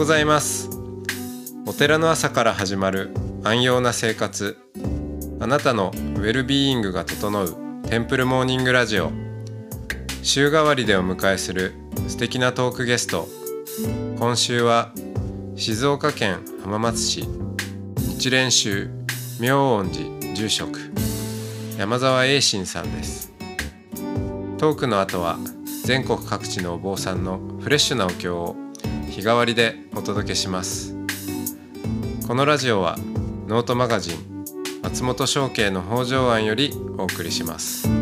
ございます。お寺の朝から始まる安養な生活。あなたのウェルビーイングが整うテンプルモーニングラジオ。週替わりでお迎えする素敵なトークゲスト。今週は静岡県浜松市。日蓮宗明恩寺住職。山沢栄信さんです。トークの後は全国各地のお坊さんのフレッシュなお経を日替わりでお届けします。このラジオはノートマガジン松本商家の北条庵よりお送りします。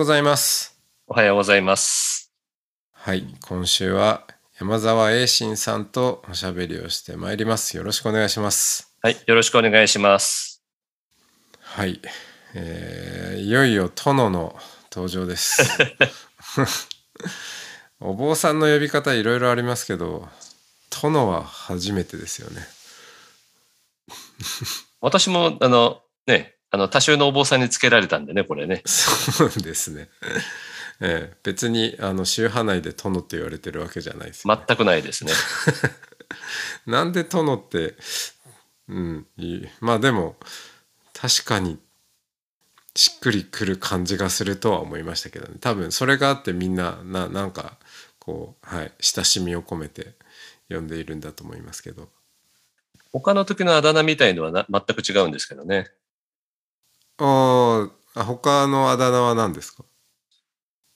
ございます。おはようございます。はい今週は山沢栄信さんとおしゃべりをしてまいります。よろしくお願いします。はい、よろしくお願いします。はい、えーいよいよ殿の登場です。お坊さんの呼び方いろいろありますけど殿は初めてですよね。私も、あの、ね、あの、多宗のお坊さんにつけられたんでね、これね。そうですね、えー別にあの宗派内で殿って言われてるわけじゃないですよ、全くないですね。なんで殿ってうんいいまあでも確かにしっくりくる感じがするとは思いましたけどね多分それがあってみんなななんかこうはい親しみを込めて呼んでいるんだと思いますけど他の時のあだ名みたいのはな全く違うんですけどね。あーあ他のあだ名は何ですか？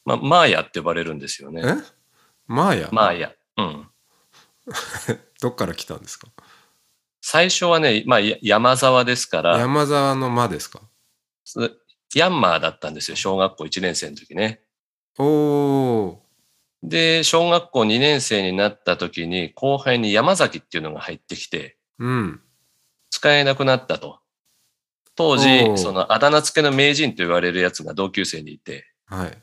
まあ、マーヤって呼ばれるんですよね。え？マーヤ、マーヤ。うん。どっから来たんですか？最初はね、まあ、や山沢ですから、山沢の間ですか？すヤンマーだったんですよ、小学校1年生の時ね。おおで、小学校2年生になった時に、後輩に山崎っていうのが入ってきて、うん使えなくなったと。当時そのあだ名付けの名人と言われるやつが同級生にいて、はい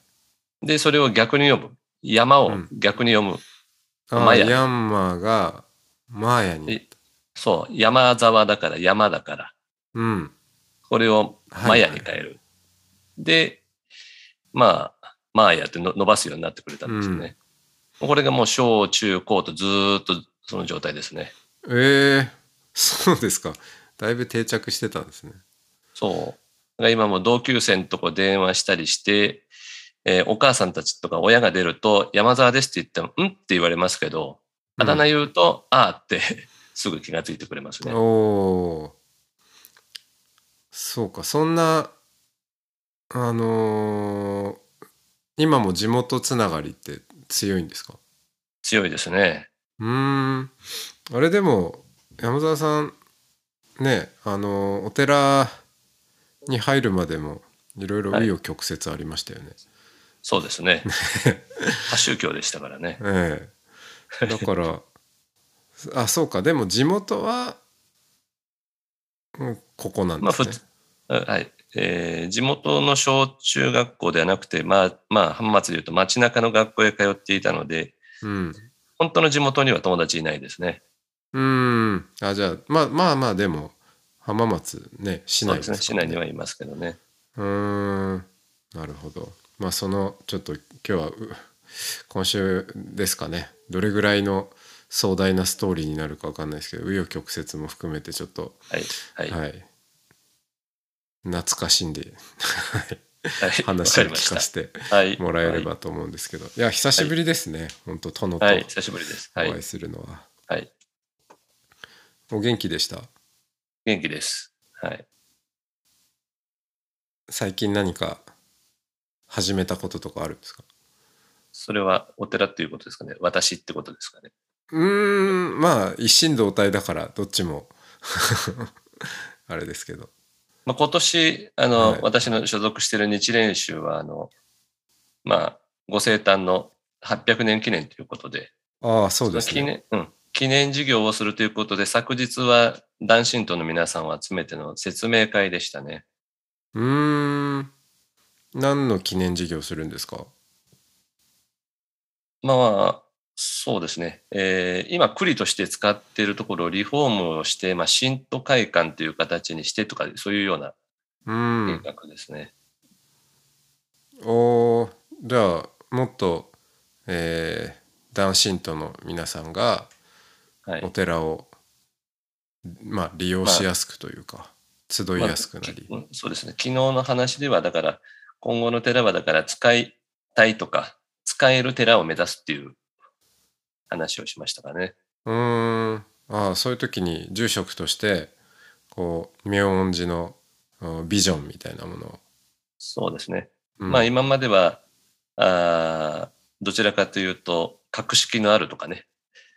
で、それを逆に読む。山をうん逆に読む。あーマヤヤンマーがマーヤにえそう、山沢だから山だから。うんこれをはいマヤに変える。で、まあ、マーヤっての伸ばすようになってくれたんですよね。これがもう小中高とずーっとその状態ですね。ええそうですか。だいぶ定着してたんですね。そう。今も同級生のとこ電話したりして、えーお母さんたちとか親が出ると、山沢ですって言っても、んって言われますけど、あだ名言うと、あーって すぐ気がついてくれますね。お。そうか、そんな、あのー今も地元つながりって強いんですか？強いですね。うーん。あれでも、山沢さん、ね、あのーお寺に入るまでも、いろいろ紆余曲折ありましたよね。そうですね。多宗教でしたからね。ええだから あそうかでも地元は、うん、ここなんですね、あはい。えー地元の小中学校ではなくて、まあ、まあ、浜松でいうと街中の学校へ通っていたので、うん本当の地元には友達いないですね。うんあじゃあまあまあまあでも浜松ね市内そうですね。市から内にはいますけどね。うーんなるほどまあそのちょっと今日はう今週ですかねどれぐらいの壮大なストーリーになるかわかんないですけど紆余曲折も含めてちょっとはい。はい。はい、懐かしんではい 話を聞かせてはい。もらえればと思うんですけど、い、や久しぶりですね、本当殿とはい。はい。久しぶりです。はいお会い。するのは、はい。お元気でした？元気です。はい。最近何か始めたこととかあるんですか？それはお寺っていうことですかね。私ってことですかね。うーんまあ一心同体だからどっちも あれですけどまあ、今年、あの、はい私の所属している日蓮宗は、あの、まあ、ご生誕の800年記念ということで、ああそうですね記念、うん。記念事業をするということで、昨日は男神道の皆さんを集めての説明会でしたね。うーん何の記念事業するんですか？まあ、そうですね。えー今、栗として使っているところをリフォームをして、まあ、新都会館という形にしてとか、そういうようなうん計画ですね。おーじゃあもっと、えー、男信徒の皆さんがはいお。寺を、まあ、利用しやすくというか、集いやすくなり、うんそうですね。昨日の話では、だから、今後の寺は、だから、使いたいとか、使える寺を目指すっていう話をしましたかね。うーんああそういう時に住職としてこう妙音寺のうんビジョンみたいなものを、そうですね。うんまあ、今までは、あーどちらかというと、格式のあるとかね、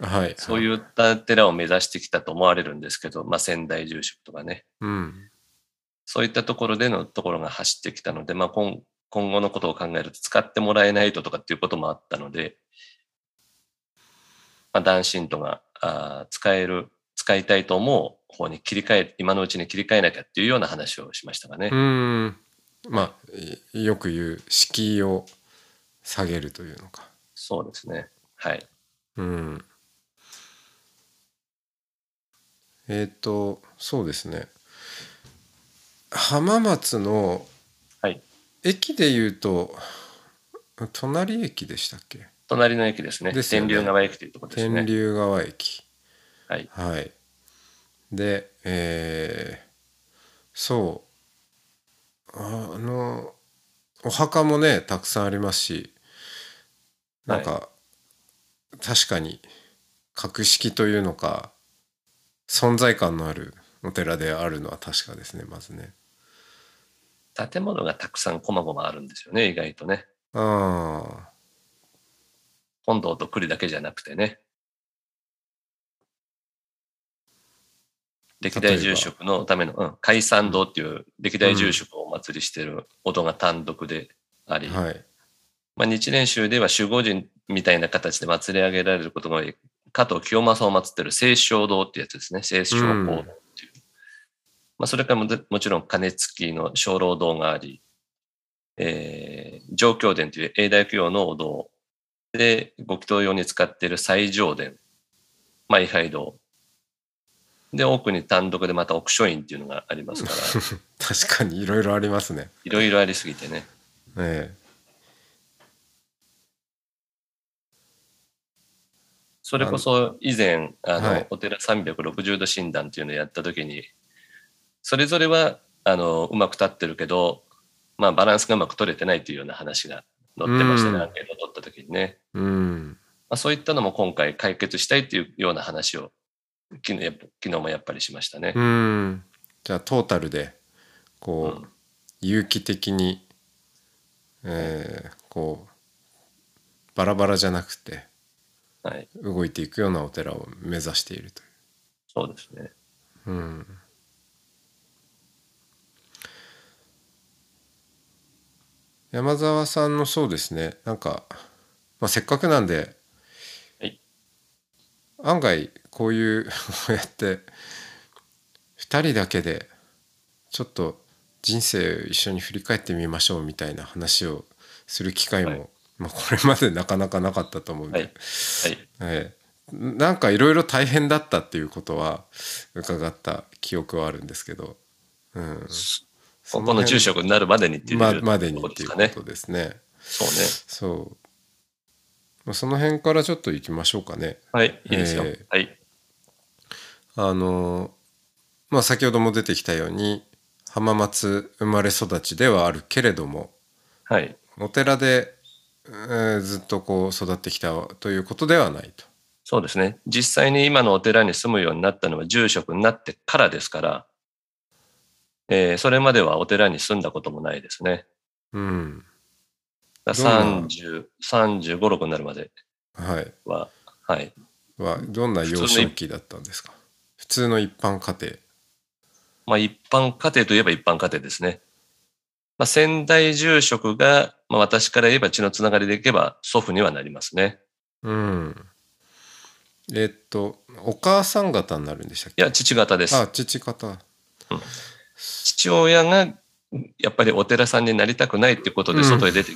はいそういった寺を目指してきたと思われるんですけど、まあ、仙台住職とかね、うんそういったところでのところが走ってきたので、まあ、今今後のことを考えると使ってもらえないととかっていうこともあったので、まあ、男信徒があー使える、使いたいと思う方に切り替え、今のうちに切り替えなきゃっていうような話をしましたかね。うーんまあいよく言う敷居を下げるというのかそうですね。はい。うんえっ、とそうですね。浜松のはい。駅でいうと隣駅でしたっけ？隣の駅ですね。ですよね。天竜川駅というところですね。天竜川駅。はい。はい。でえーそう。あのお墓もねたくさんありますしなんか、確かに格式というのか存在感のあるお寺であるのは確かですねまずね。建物がたくさんこまごまあるんですよね、意外とね。あ本堂と栗だけじゃなくてね。歴代住職のための、うん、海山堂っていう歴代住職をお祭りしてるお堂が単独であり、あはい。まあ、日蓮宗では守護神みたいな形で祭り上げられることが多い加藤清正を祀ってる清少堂ってやつですね。清少講堂っていう。まあ、それからもでもちろん鐘付きの鐘楼堂があり、えー、上京殿という永代供養のお堂で、ご祈祷用に使っている最上殿、まあ、位牌堂。で、奥に単独でまた奥書院っていうのがありますから、確かにいろいろありますねいろいろありすぎてね。えそれこそ以前、あの、はいお寺360度診断っていうのをやった時に、それぞれは、あの、うまく立ってるけど、まあ、バランスがうまく取れてないというような話が載ってましたね、うんアンケートを取った時にね。えうんまあ、そういったのも今回解決したいっていうような話を、昨日昨日もやっぱりしましたね。うんじゃあトータルでこう、うん有機的に、えーこうバラバラじゃなくてはい。動いていくようなお寺を目指しているといそうですね。う。うん、山沢さんのそうですね。なんか、まあ、せっかくなんで、はい。案外こういう こうやって2人だけでちょっと人生一緒に振り返ってみましょうみたいな話をする機会も、はいまあ、これまでなかなかなかったと思うんで、はい。はい。ええなんかいろいろ大変だったっていうことは伺った記憶はあるんですけど、うん、そここの住職になるまでにっていうままでにっていう。ことですね。そうね。そうまあその辺からちょっと行きましょうかね。はい。いいですよ。えーはい。あのまあ先ほども出てきたように浜松生まれ育ちではあるけれどもはい。お寺で、えーずっとこう育ってきたということではないと。そうですね。実際に今のお寺に住むようになったのは住職になってからですから、えーそれまではお寺に住んだこともないですね。うんだからどんな？30、35、6になるまではい、は、はい。はどんな幼少期だったんですか？普通の一般家庭。まあ一般家庭といえば一般家庭ですね。まあ先代住職が、まあ私から言えば血のつながりでいけば祖父にはなりますね。うん。えっとお母さん方になるんでしたっけ？いや、父方です。あ父方。父親がやっぱりお寺さんになりたくないっていうことでうん外へ出て、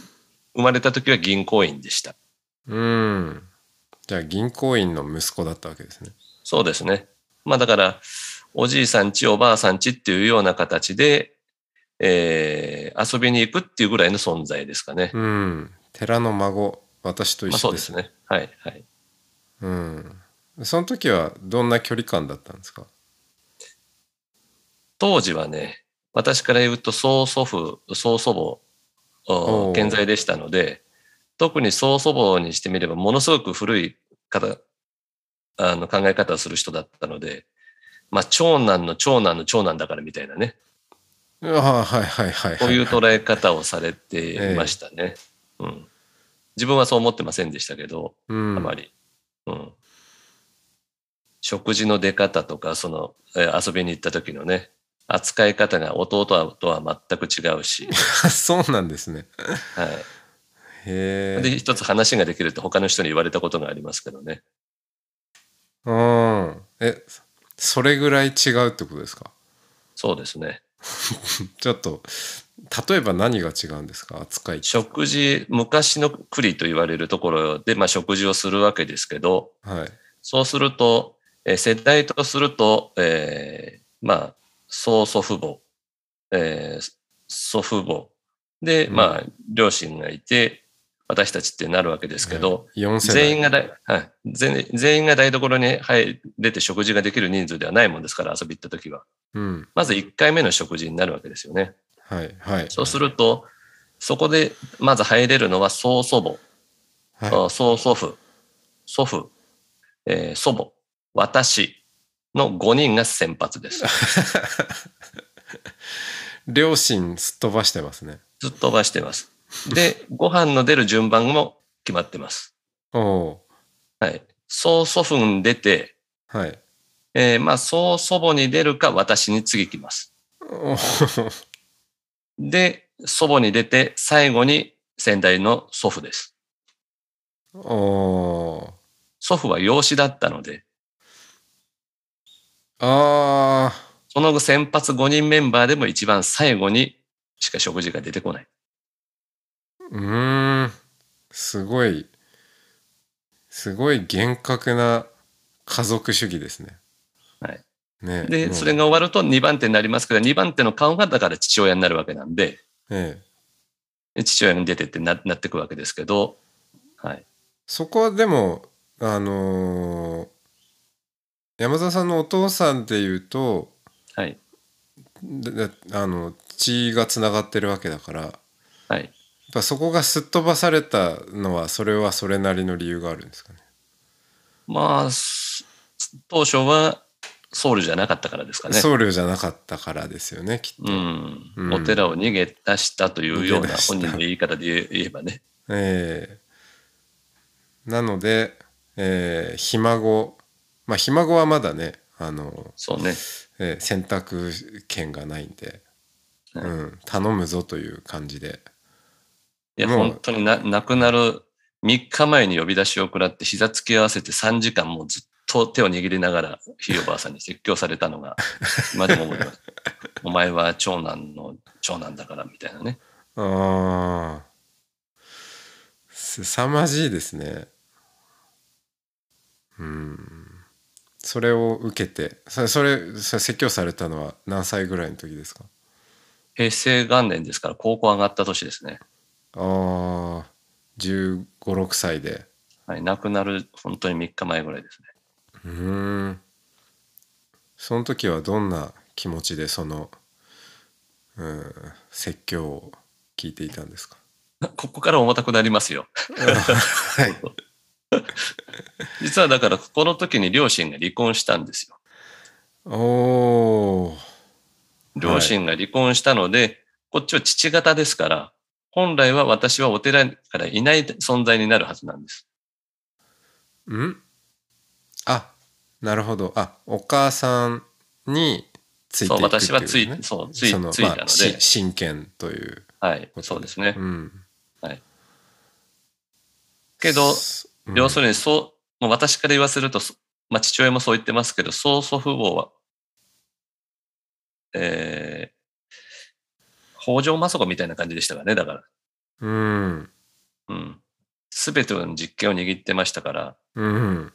生まれた時は銀行員でした。うん。じゃあ銀行員の息子だったわけですね。そうですね。まあだから、おじいさんち、おばあさんちっていうような形で、えー遊びに行くっていうぐらいの存在ですかね。うん。寺の孫、私とまあ一緒です。そうでね。はい、はい。うん。その時はどんな距離感だったんですか？当時はね、私から言うと曽祖父、曽祖母健在でしたので、特に曽祖母にしてみればものすごく古い方、あの考え方をする人だったので、まあ長男の長男の長男だからみたいなね、ああ、はいはいはいはい。こういう捉え方をされていましたね。うん。自分はそう思ってませんでしたけど、うん、あまり。うん。食事の出方とか、その、えー遊びに行った時のね、扱い方が弟とは全く違うし、そうなんですね。はへい。で、え。一つ話ができるって他の人に言われたことがありますけどね。うん。え、それぐらい違うってことですか？そうですね。ちょっと、例えば何が違うんですか？扱い。食事、昔の栗と言われるところで、まあ食事をするわけですけど、はい。そうすると、えー世代とすると、えーまあ、曽祖父母、えー祖父母で、うんまあ、両親がいて、私たちってなるわけですけど、4世代。全員がだ、はい、全全員が台所に入れて食事ができる人数ではないもんですから、遊び行った時は。うん。まず1回目の食事になるわけですよね。はいはい。そうすると、そこでまず入れるのは曽祖母、はあ曽祖父、祖父、えー祖母、私の5人が先発です。い。両親すっ飛ばしてますね。ずっと飛ばしてます。で、ご飯の出る順番も決まってます。おおはい。曽祖父に出て、ーはい。えーまあ、曽祖母に出るか私に次来ます。で、祖母に出て、最後に先代の祖父です。おー祖父は養子だったので、あその後先発5人メンバーでも一番最後にしか食事が出てこない。ーうーん。すごい、すごい厳格な家族主義ですね。はい。ねで、それが終わると2番手になりますけど、2番手の顔がだから父親になるわけなんで、ええ。父親に出てってななってくわけですけど、はい。そこはでも、あのー山田さんのお父さんでいうと、はい。あの血がつながってるわけだからはい。ぱそこがすっ飛ばされたのはそれはそれなりの理由があるんですかね？まあ、す当初は僧侶じゃなかったからですかね。僧侶じゃなかったからですよねきっと。うん、うんお寺を逃げ出したというような本人の言い方で言えばね。ええなので、えーひ孫まあひ孫はまだねあの、そうね。えー選択権がないんで、はいうん、頼むぞという感じで。いや、本当にな亡くなる3日前に呼び出しを食らって膝つき合わせて3時間もうずっと手を握りながらひいおばあさんに説教されたのが 今でも覚えてます。お前は長男の長男だからみたいなね。ああすさまじいですねうんそれを受けてそれそれそれ説教されたのは何歳ぐらいの時ですか？平成元年ですから高校上がった年ですね。ああ1 5 6歳ではい、亡くなる本当に3日前ぐらいですね。うーんその時はどんな気持ちでその、うん、説教を聞いていたんですか？ここから重たくなりますよ。はい 実はだからこの時に両親が離婚したんですよ。おー両親が離婚したので、こっちは父方ですから、本来は私はお寺からいない存在になるはずなんです。ん？あなるほど。あお母さんについていそう、くっていう、ね、私はつい、そう、つい、そのついたので、まあし親権というはいそうですね。う。ん、けど、す要するにそう、もう私から言わせると、そまあ父親もそう言ってますけど、曽祖父母は、えー、北条政子みたいな感じでしたからね、だから。うんうん。すべての実権を握ってましたから、うん。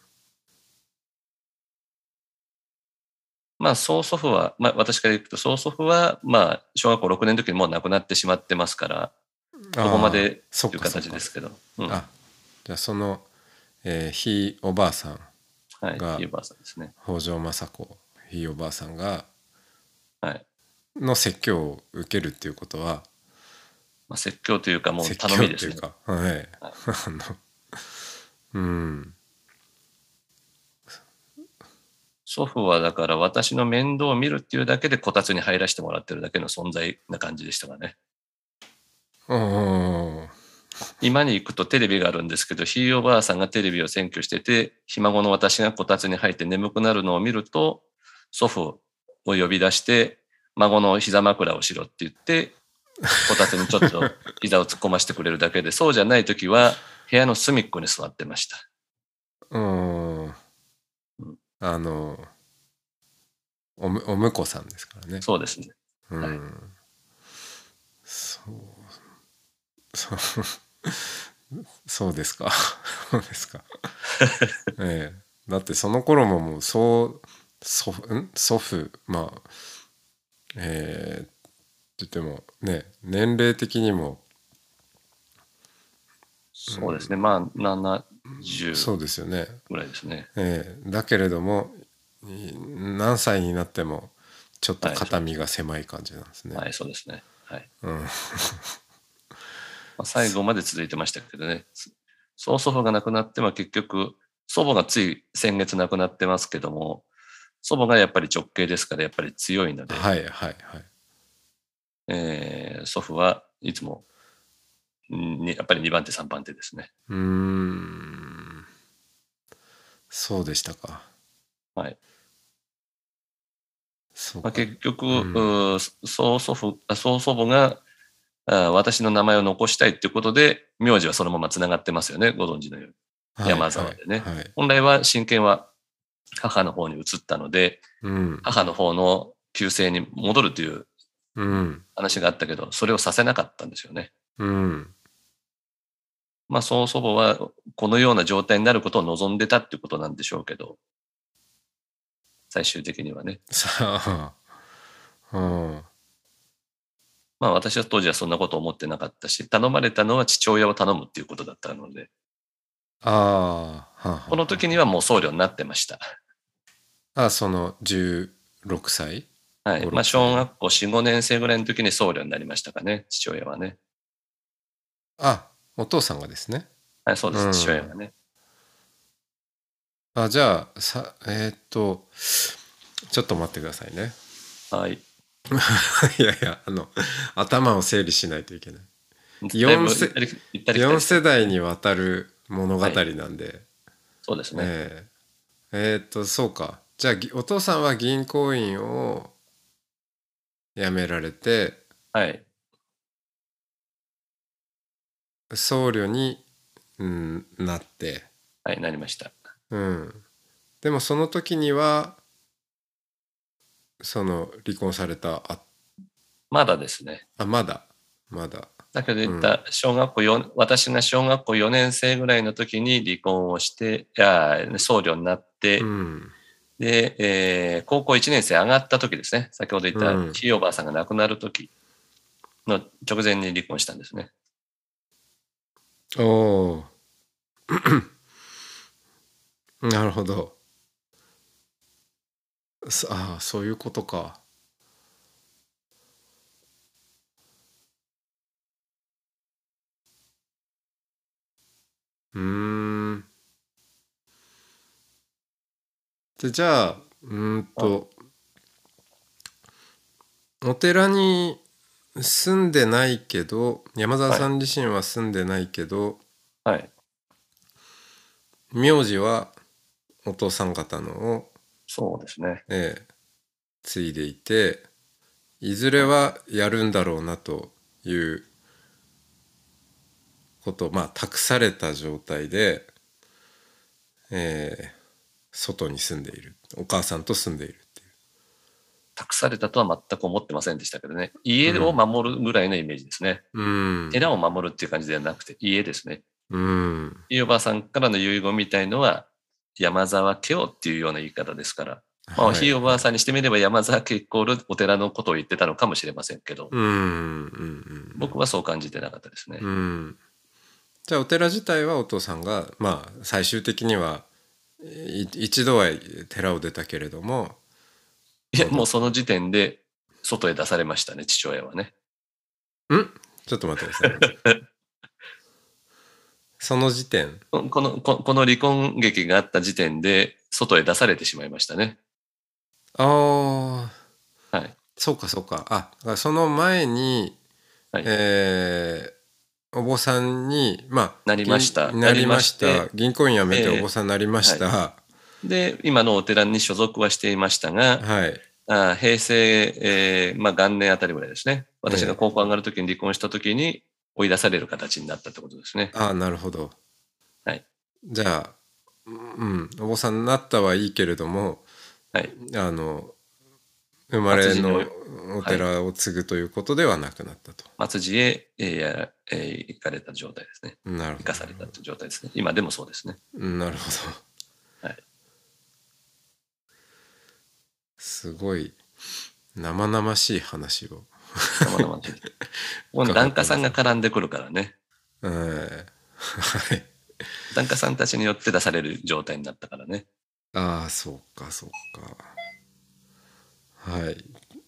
まあ、曽祖父は、まあ、私から言うと、曽祖父は、まあ、小学校6年の時にもう亡くなってしまってますから、こここまでそという形ですけど。うんあじゃあその、えーひいおばあさんはい。がいうばあさんですね。北条政子ひいおばあさんがはい。の説教を受けるっていうことはまあ、説教というか、もう頼みですねっていう。かはい、あのうん祖父はだから私の面倒を見るっていうだけでこたつに入らせてもらってるだけの存在な感じでしたかね。今に行くとテレビがあるんですけど、ひいおばあさんがテレビを占拠してて、ひ孫の私がこたつに入って眠くなるのを見ると、祖父を呼び出して、孫の膝枕をしろって言って、こたつにちょっと 膝を突っ込ませてくれるだけで、そうじゃない時は部屋の隅っこに座ってました。うん。あのおむお婿さんですからね。そうですね。うん、はい。そう。そう。そうですか。そうですか。ええ。だってその頃ももうそう祖父ん？祖父まあえー、って言ってもね年齢的にもそうですね。まあ、70そうですよねぐらいですね。ええだけれどもい何歳になってもちょっと肩身が狭い感じなんですね。はい、そうですね。はい。うん、まあ、最後まで続いてましたけどね。曽祖父が亡くなっても結局、祖母がつい先月亡くなってますけども、祖母がやっぱり直系ですからやっぱり強いので、はいはいはい。えー祖父はいつも、んにやっぱり2番手3番手ですね。うーんそうでしたか。はい。まあ。結局、うん曽祖父、あ曽祖母があ私の名前を残したいっていうことで、名字はそのままつながってますよね、ご存知のように。はい山沢でねはいはい本来は親権は母の方に移ったので、うん。母の方の旧姓に戻るといううん。話があったけど、それをさせなかったんですよね。うん。まあ、曽祖母はこのような状態になることを望んでたっていうことなんでしょうけど、最終的にはね。うん。まあ私は当時はそんなこと思ってなかったし、頼まれたのは父親を頼むっていうことだったので、ああはこの時にはもう僧侶になってました。あその16歳？はい。5まあ小学校4、5年生ぐらいの時に僧侶になりましたかね、父親はね。あお父さんがですねはい、そうです、うん父親がね。あじゃあさえーっとちょっと待ってくださいねはい。いやいやあの頭を整理しないといけない四世行ったり行ったり来た4り世代にわたる物語なんで、そうですね。えええーっとそうかじゃあぎお父さんは銀行員を辞められてはい。僧侶に、うん、なって、はい、なりました。うん、でもその時にはその離婚されたあまだですね。あまだまだだけど言った小学校4、私が小学校4年生ぐらいの時に離婚をして、いや、僧侶になって、うん。で、えー高校1年生上がった時ですね。先ほど言ったうん。ひいおばあさんが亡くなる時の直前に離婚したんですね。おお なるほど。そああそういうことかうーんでじゃあうーんとお寺に住んでないけど山澤さん自身は住んでないけど、はい。名字はお父さん方のを、そうですね。ええ継いでいていずれはやるんだろうなということまあ託された状態で、ええ外に住んでいるお母さんと住んでいるっていう託されたとは全く思ってませんでしたけどね。家を守るぐらいのイメージですね。うん寺を守るっていう感じではなくて、家ですね。うん。ひいおばあさんからの遺言みたいのは、山沢家をっていうような言い方ですから、まあ、はいひいおばあさんにしてみれば山沢家イコールお寺のことを言ってたのかもしれませんけど、うん。うん。僕はそう感じてなかったですね。うん。じゃあお寺自体はお父さんがまあ最終的にはい一度は寺を出たけれどもいや、もうその時点で外へ出されましたね、父親はね。ん？ちょっと待ってください。その時点？ここの、ここの離婚劇があった時点で外へ出されてしまいましたね。ああはい。そうかそうかあその前に、はいえーお坊さんにまあなりました。銀なりました。銀行員辞めてえーお坊さんになりました、はで、今のお寺に所属はしていましたが、い。あ平成、えーまあ、元年あたりぐらいですね。私が高校上がるときに離婚したときに追い出される形になったってことですね。ああなるほど。はい。じゃあうんお坊さんになったはいいけれどもはい。あの生まれのお寺を継ぐということではなくなったと、松寺へ、えーやえー行かれた状態ですね。なるほど生かされた状態ですね。今でもそうですね。うんなるほど。はい。すごい生々しい話を。生々しい檀家さんが絡んでくるからね。檀家さんたちによって出される状態になったからね。ああそうかそうか。はい。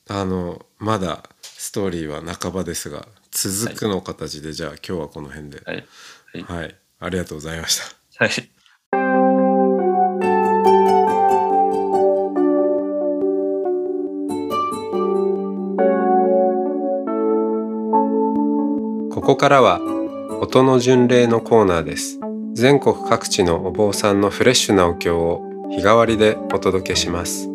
あのまだストーリーは半ばですが続くの形で、じゃあ今日はこの辺で。はい。はい。はい。ありがとうございました。はい。ここからは音の巡礼のコーナーです全国各地のお坊さんのフレッシュなお経を日替わりでお届けします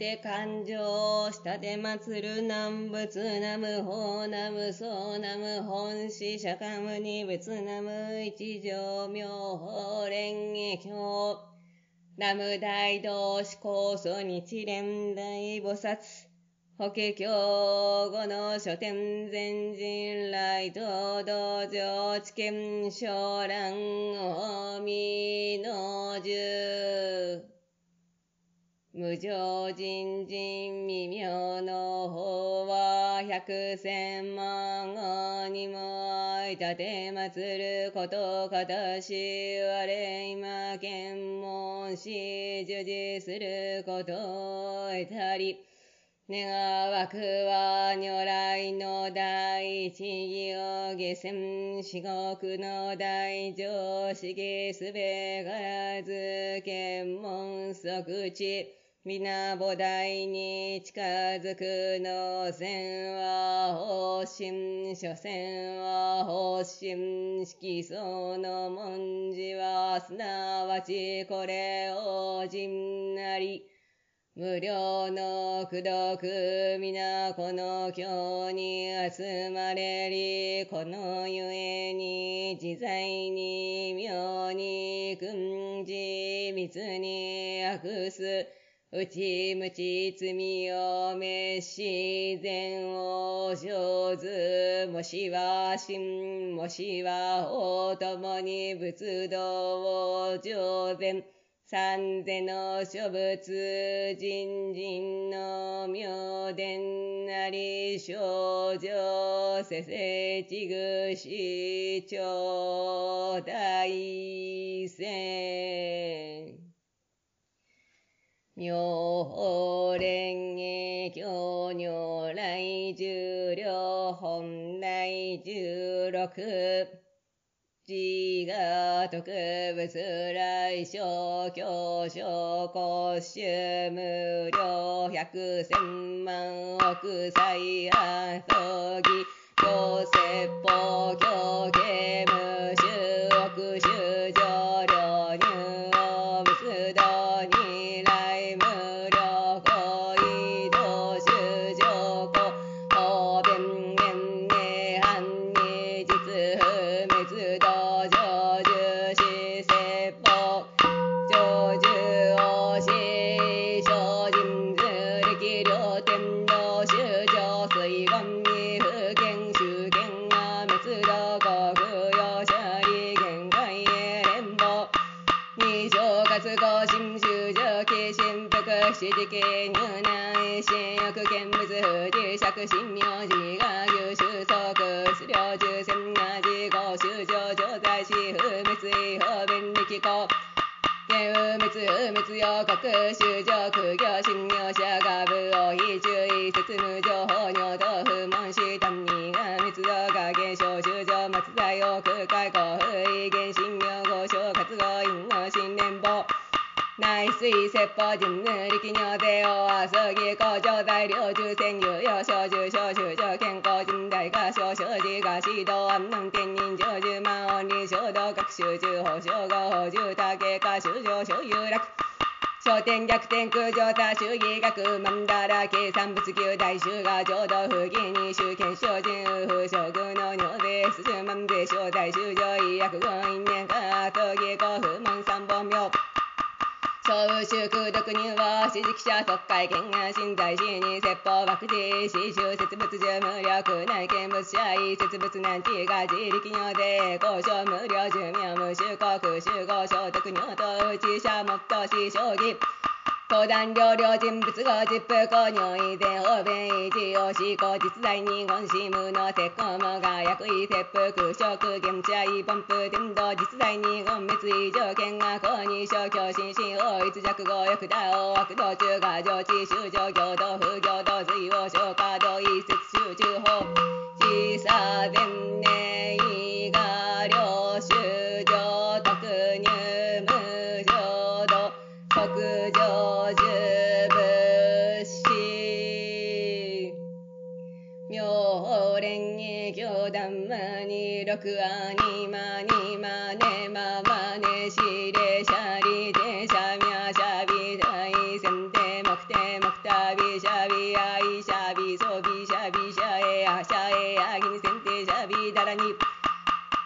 って感情したて祭る南仏南無法南無僧南無本師釈迦牟尼仏南無一条妙法蓮華経。南無大道士高祖日蓮大菩薩。法華経後の書店全人来東道場知見小蘭大見の十無常人人未妙の法は百千万号にもいたて祭ることかたし我今検問し従事することを得たり願わくは如来の第一義を下船至極の大乗式すべからず検問即地皆菩提に近づくの線は方針所詮は方針色相の文字はすなわちこれを人なり。無料の功徳皆この経に集まれり。このゆえに自在に妙に訓示密に悪す。内無知罪を滅し善を生ずもしは真もしは法ともに仏道を上善三世の諸仏、人人の妙伝なり少女、せせちぐし、頂大戦。妙法蓮華経如来十両本来十六。自我特別来小教小国衆無料百千万億歳阿葬儀行説法教刑無滅不滅予告修上苦行信用者が部を非注意説無情報尿道不問し単にが滅道が現象修上松材を空海公不意現信用合唱活動因の新年法内水説法人ぬ力尿でお遊ぎ工場材料重戦有用小重小修上健康人大が小生児が指導安南天人上十万音理衝動学習中法小合法住宅化修上所有楽焦点逆転空上多主義学万だら計算物級大衆が浄土不義に宗権小人右不将軍の尿で数万税小大衆上医薬軍因縁化葬儀古不問三本妙総修空毒入は指揮者特会見が新在市に説法爆事死修設物重無力内見物者意設物難治が自力尿で交渉無料寿命無修国集合所得尿と内者もっとし将棋講談料料人物語実風公尿遺伝方便一応思考実在に言し無の鉄鋼もが薬位切腹空食現地愛ポンプ伝道実在に言滅異常見が公に小教心身法一弱語欲打王悪道中が上智修上行道不行道随を消化道一節集中法小さ伝寧魔に六アニマニマネママネシレシャリテシャミャシャビダイセンテモクテモクタビシャビアイシャビソビシャビシャエアシャエアギニセンテシャビダラニ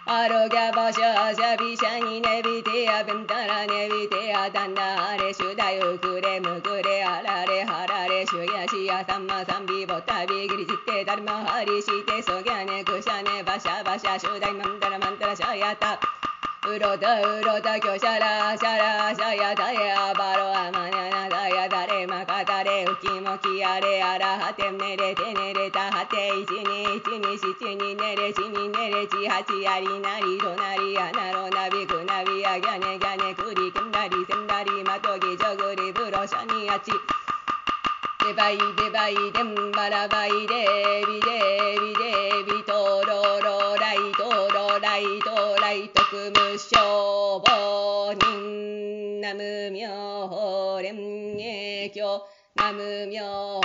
アロギャバシャシャビシャニネビテアベンタラネビテアダンダアレシュダヨクレムクレアラレハラレシュヤシヤサンマサンビボタビギリジテダルマハリシテソギャらしゅうだいまんだらまんだらしゃやたうろたうろたきょしゃらしゃらしゃやたやばろあまになだやだれまかたれうきもきやれあらはてねれてねれたはていちにいちにしちにねれちにねれちはちやりなりとなりやなろなびくなびやぎゃねぎゃねくりくんだりせんだりまとぎじょぐりぶろしゃにあちでばいでばいでんばらばいでびでナム妙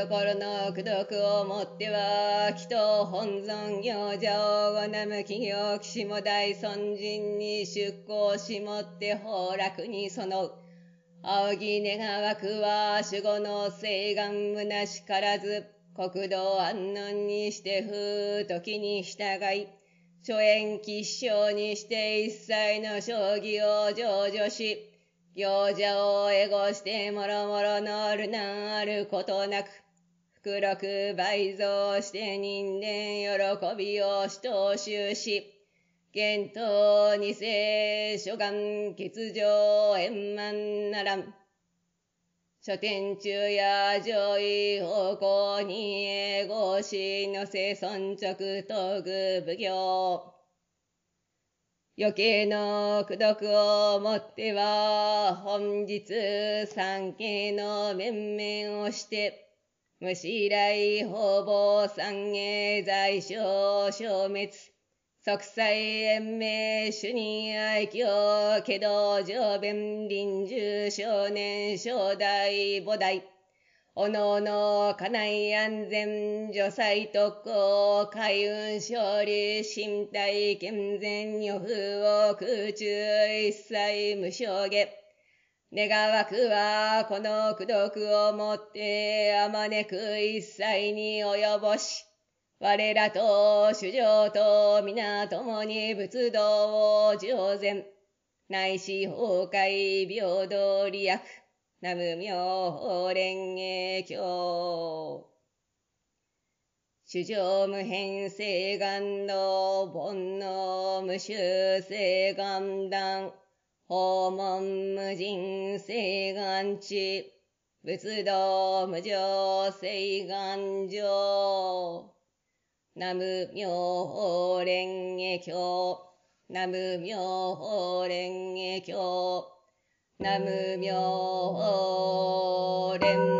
ところの功徳をもっては祈祷本尊行者をごなむ企業騎士も大尊人に出向しもって崩落にその。仰ぎ願わくは守護の聖願虚しからず国土安穏にして風時に従い諸縁吉祥にして一切の将棋を成就し行者をエゴしてもろもろのるなあることなく、福禄倍増して人間喜びを主と収し、現当二世諸願欠如円満ならん。書店中や上位方向に英語しのせ尊直東具奉行。余計の功徳をもっては、本日三家の面々をして、無視来方々三芸在所消滅、即祭延命主任愛嬌、けど上弁臨終少年正代母代、おのおの家内安全除災特攻海運勝利身体健全予風を空中一切無償下。願わくはこの功徳をもってあまねく一切に及ぼし我らと主上と皆共に仏道を上善内視崩壊平等利益南無妙法蓮華経。主上無変性願の煩悩無臭性願断、訪問無人聖願地、仏道無常聖願上。南無妙法蓮華経。南無妙法蓮華経。南無妙法蓮華経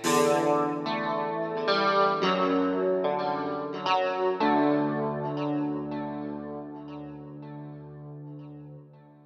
う。